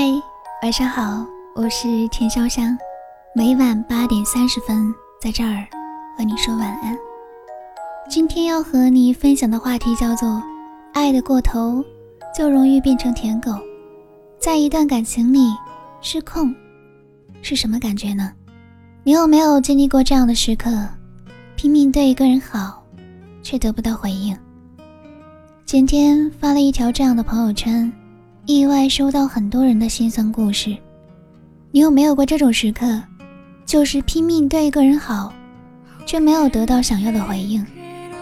嗨，晚上好，我是田潇香，每晚八点三十分在这儿和你说晚安。今天要和你分享的话题叫做“爱的过头就容易变成舔狗”。在一段感情里失控是什么感觉呢？你有没有经历过这样的时刻？拼命对一个人好，却得不到回应。今天发了一条这样的朋友圈。意外收到很多人的心酸故事，你有没有过这种时刻？就是拼命对一个人好，却没有得到想要的回应，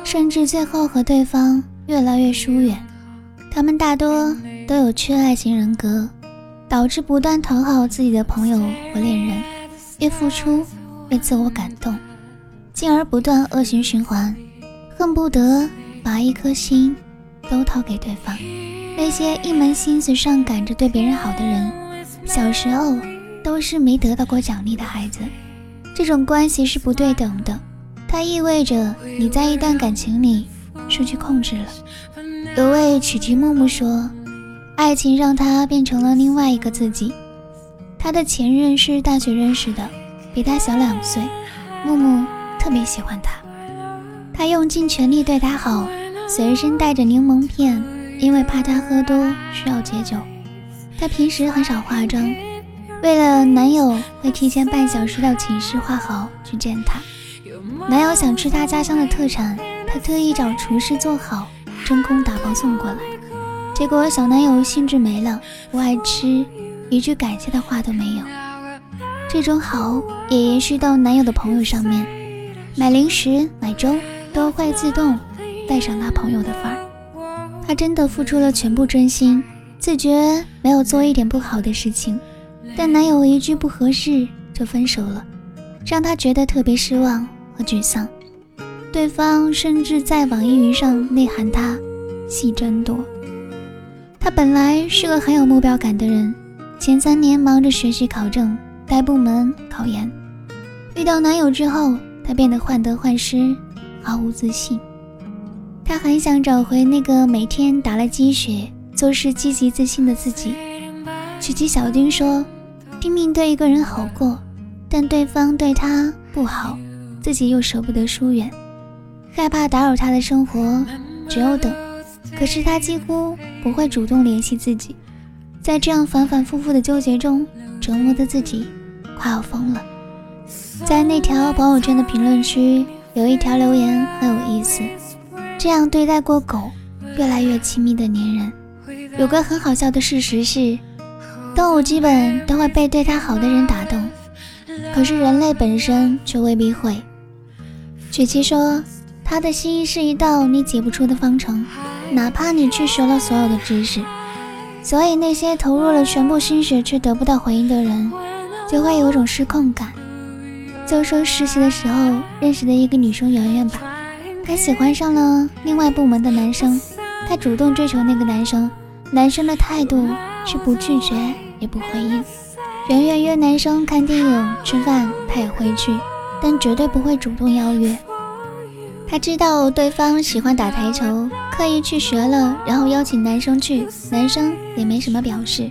甚至最后和对方越来越疏远。他们大多都有缺爱型人格，导致不断讨好自己的朋友和恋人，越付出越自我感动，进而不断恶性循环，恨不得把一颗心都掏给对方。那些一门心思上赶着对别人好的人，小时候都是没得到过奖励的孩子。这种关系是不对等的，它意味着你在一段感情里失去控制了。有位曲奇木木说，爱情让他变成了另外一个自己。他的前任是大学认识的，比他小两岁。木木特别喜欢他，他用尽全力对他好，随身带着柠檬片。因为怕他喝多需要解酒，她平时很少化妆，为了男友会提前半小时到寝室化好去见他。男友想吃他家乡的特产，她特意找厨师做好，真空打包送过来。结果小男友兴致没了，不爱吃，一句感谢的话都没有。这种好也延续到男友的朋友上面，买零食买粥都会自动带上他朋友的范儿。她真的付出了全部真心，自觉没有做一点不好的事情，但男友一句不合适就分手了，让她觉得特别失望和沮丧。对方甚至在网易云上内涵她，戏真多。她本来是个很有目标感的人，前三年忙着学习考证、带部门、考研，遇到男友之后，她变得患得患失，毫无自信。他很想找回那个每天打了鸡血、做事积极自信的自己。曲奇小丁说：“拼命对一个人好过，但对方对他不好，自己又舍不得疏远，害怕打扰他的生活，只有等。可是他几乎不会主动联系自己，在这样反反复复的纠结中，折磨的自己快要疯了。”在那条朋友圈的评论区，有一条留言很有意思。这样对待过狗，越来越亲密的粘人。有个很好笑的事实是，动物基本都会被对它好的人打动，可是人类本身却未必会。曲奇说，他的心是一道你解不出的方程，哪怕你去学了所有的知识。所以那些投入了全部心血却得不到回应的人，就会有种失控感。就说实习的时候认识的一个女生圆圆吧。她喜欢上了另外部门的男生，她主动追求那个男生，男生的态度是不拒绝也不回应。圆圆约男生看电影、吃饭，他也会去，但绝对不会主动邀约。他知道对方喜欢打台球，刻意去学了，然后邀请男生去，男生也没什么表示。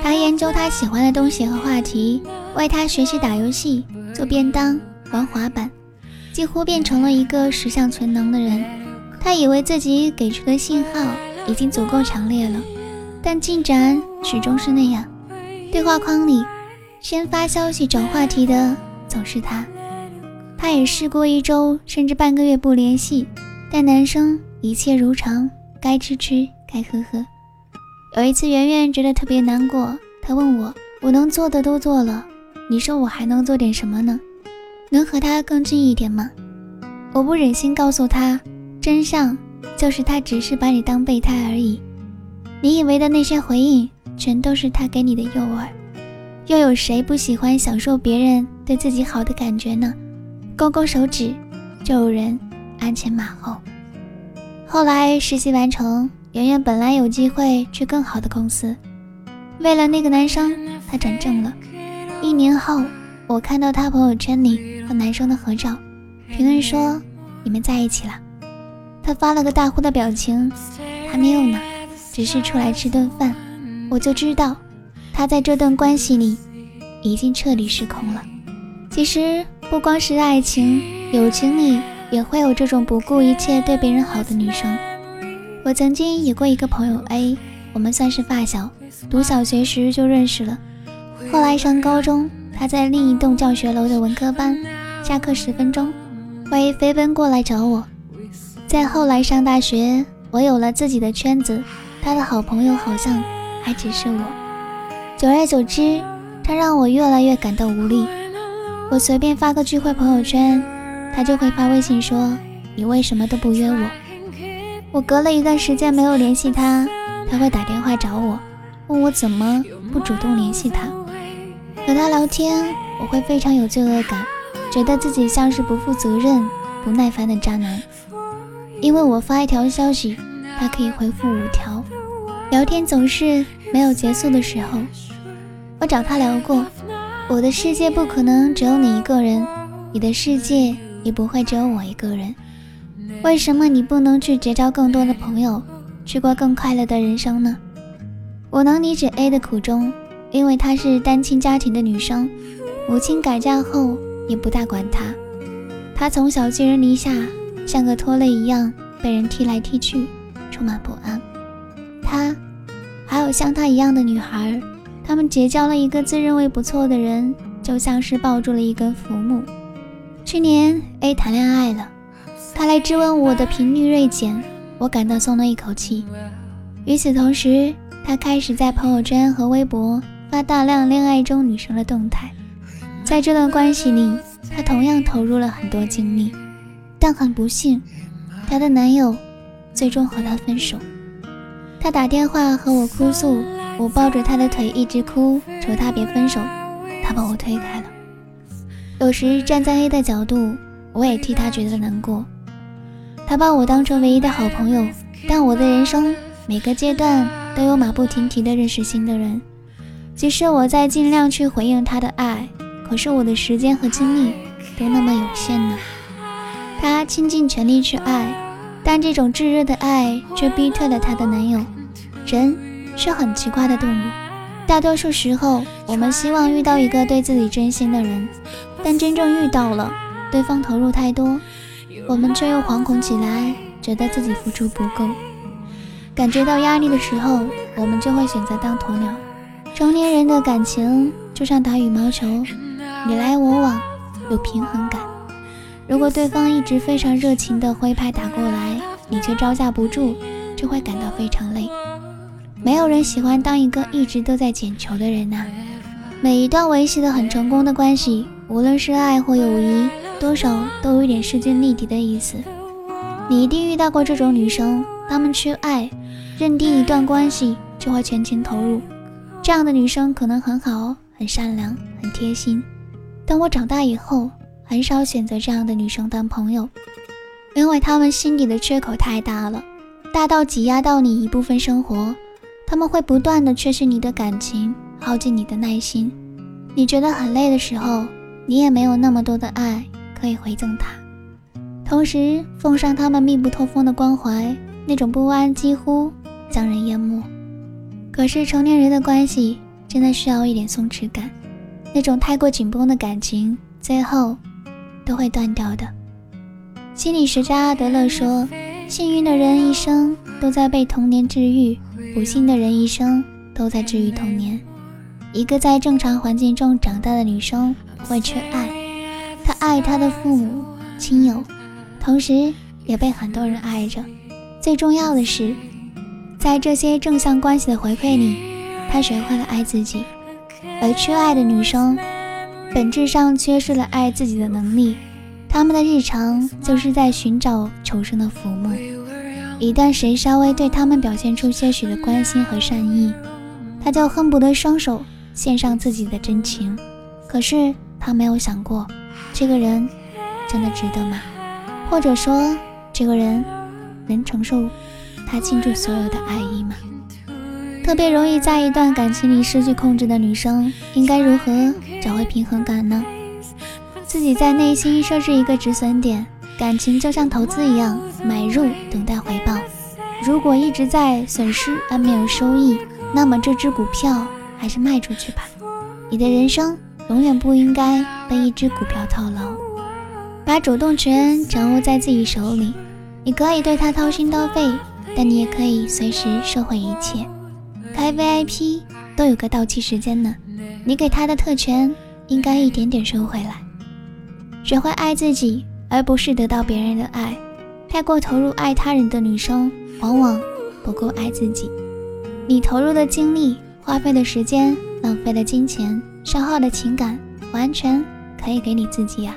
他研究他喜欢的东西和话题，为他学习打游戏、做便当、玩滑板。几乎变成了一个十项全能的人。他以为自己给出的信号已经足够强烈了，但进展始终是那样。对话框里，先发消息找话题的总是他。他也试过一周甚至半个月不联系，但男生一切如常，该吃吃，该喝喝。有一次，圆圆觉得特别难过，她问我：“我能做的都做了，你说我还能做点什么呢？”能和他更近一点吗？我不忍心告诉他真相，就是他只是把你当备胎而已。你以为的那些回应，全都是他给你的诱饵。又有谁不喜欢享受别人对自己好的感觉呢？勾勾手指，就有人鞍前马后。后来实习完成，圆圆本来有机会去更好的公司，为了那个男生，她转正了。一年后。我看到他朋友圈里和男生的合照，评论说你们在一起了。他发了个大呼的表情，还没有呢，只是出来吃顿饭。我就知道，他在这段关系里已经彻底失控了。其实不光是爱情，友情里也会有这种不顾一切对别人好的女生。我曾经有过一个朋友 A，我们算是发小，读小学时就认识了。后来上高中，他在另一栋教学楼的文科班，下课十分钟会飞奔过来找我。再后来上大学，我有了自己的圈子，他的好朋友好像还只是我。久而久之，他让我越来越感到无力。我随便发个聚会朋友圈，他就会发微信说：“你为什么都不约我？”我隔了一段时间没有联系他，他会打电话找我，问我怎么不主动联系他。和他聊天，我会非常有罪恶感，觉得自己像是不负责任、不耐烦的渣男。因为我发一条消息，他可以回复五条，聊天总是没有结束的时候。我找他聊过，我的世界不可能只有你一个人，你的世界也不会只有我一个人。为什么你不能去结交更多的朋友，去过更快乐的人生呢？我能理解 A 的苦衷，因为她是单亲家庭的女生，母亲改嫁后也不大管他，他从小寄人篱下，像个拖累一样被人踢来踢去，充满不安。他，还有像她一样的女孩，他们结交了一个自认为不错的人，就像是抱住了一根浮木。去年 A 谈恋爱了。他来质问我的频率锐减，我感到松了一口气。与此同时，他开始在朋友圈和微博发大量恋爱中女生的动态。在这段关系里，他同样投入了很多精力，但很不幸，她的男友最终和她分手。他打电话和我哭诉，我抱着他的腿一直哭，求他别分手，他把我推开了。有时站在 A 的角度，我也替他觉得难过。他把我当成唯一的好朋友，但我的人生每个阶段都有马不停蹄的认识新的人。即使我在尽量去回应他的爱，可是我的时间和精力都那么有限呢。他倾尽全力去爱，但这种炙热的爱却逼退了他的男友。人是很奇怪的动物，大多数时候我们希望遇到一个对自己真心的人，但真正遇到了，对方投入太多。我们却又惶恐起来，觉得自己付出不够，感觉到压力的时候，我们就会选择当鸵鸟。成年人的感情就像打羽毛球，你来我往，有平衡感。如果对方一直非常热情的挥拍打过来，你却招架不住，就会感到非常累。没有人喜欢当一个一直都在捡球的人呐。每一段维系的很成功的关系，无论是爱或友谊。多少都有点势均力敌的意思。你一定遇到过这种女生，她们缺爱，认定一段关系就会全情投入。这样的女生可能很好哦，很善良，很贴心。等我长大以后，很少选择这样的女生当朋友，因为她们心底的缺口太大了，大到挤压到你一部分生活。他们会不断的缺失你的感情，耗尽你的耐心。你觉得很累的时候，你也没有那么多的爱。可以回赠他，同时奉上他们密不透风的关怀，那种不安几乎将人淹没。可是成年人的关系真的需要一点松弛感，那种太过紧绷的感情，最后都会断掉的。心理学家阿德勒说：“幸运的人一生都在被童年治愈，不幸的人一生都在治愈童年。”一个在正常环境中长大的女生会缺爱。她爱她的父母亲友，同时也被很多人爱着。最重要的是，在这些正向关系的回馈里，他学会了爱自己。而缺爱的女生，本质上缺失了爱自己的能力。她们的日常就是在寻找求生的浮木。一旦谁稍微对她们表现出些许的关心和善意，她就恨不得双手献上自己的真情。可是她没有想过。这个人真的值得吗？或者说，这个人能承受他倾注所有的爱意吗？特别容易在一段感情里失去控制的女生，应该如何找回平衡感呢？自己在内心设置一个止损点。感情就像投资一样，买入等待回报。如果一直在损失而没有收益，那么这只股票还是卖出去吧。你的人生永远不应该被一只股票套牢，把主动权掌握在自己手里。你可以对他掏心掏肺，但你也可以随时收回一切。开 VIP 都有个到期时间呢，你给他的特权应该一点点收回来。学会爱自己，而不是得到别人的爱。太过投入爱他人的女生，往往不够爱自己。你投入的精力、花费的时间、浪费的金钱、消耗的情感，完全可以给你自己呀。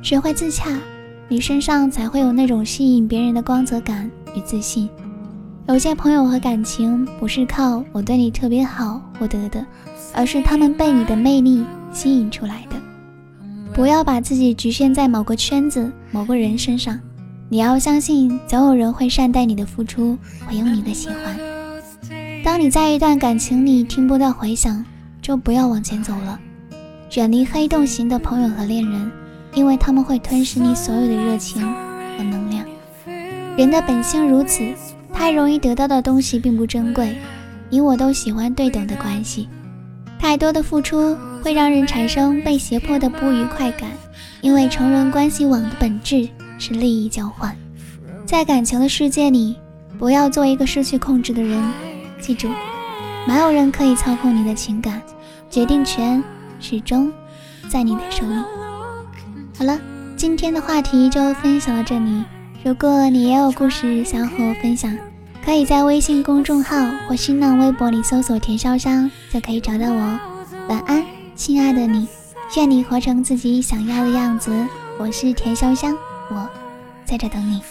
学会自洽，你身上才会有那种吸引别人的光泽感与自信。有些朋友和感情不是靠我对你特别好获得的，而是他们被你的魅力吸引出来的。不要把自己局限在某个圈子、某个人身上。你要相信，总有人会善待你的付出，回应你的喜欢。当你在一段感情里听不到回响，就不要往前走了，远离黑洞型的朋友和恋人，因为他们会吞噬你所有的热情和能量。人的本性如此，太容易得到的东西并不珍贵。你我都喜欢对等的关系，太多的付出会让人产生被胁迫的不愉快感，因为成人关系网的本质。是利益交换，在感情的世界里，不要做一个失去控制的人。记住，没有人可以操控你的情感，决定权始终在你的手里。好了，今天的话题就分享到这里。如果你也有故事想和我分享，可以在微信公众号或新浪微博里搜索“田潇湘”，就可以找到我。晚安，亲爱的你，愿你活成自己想要的样子。我是田潇湘。我在这等你。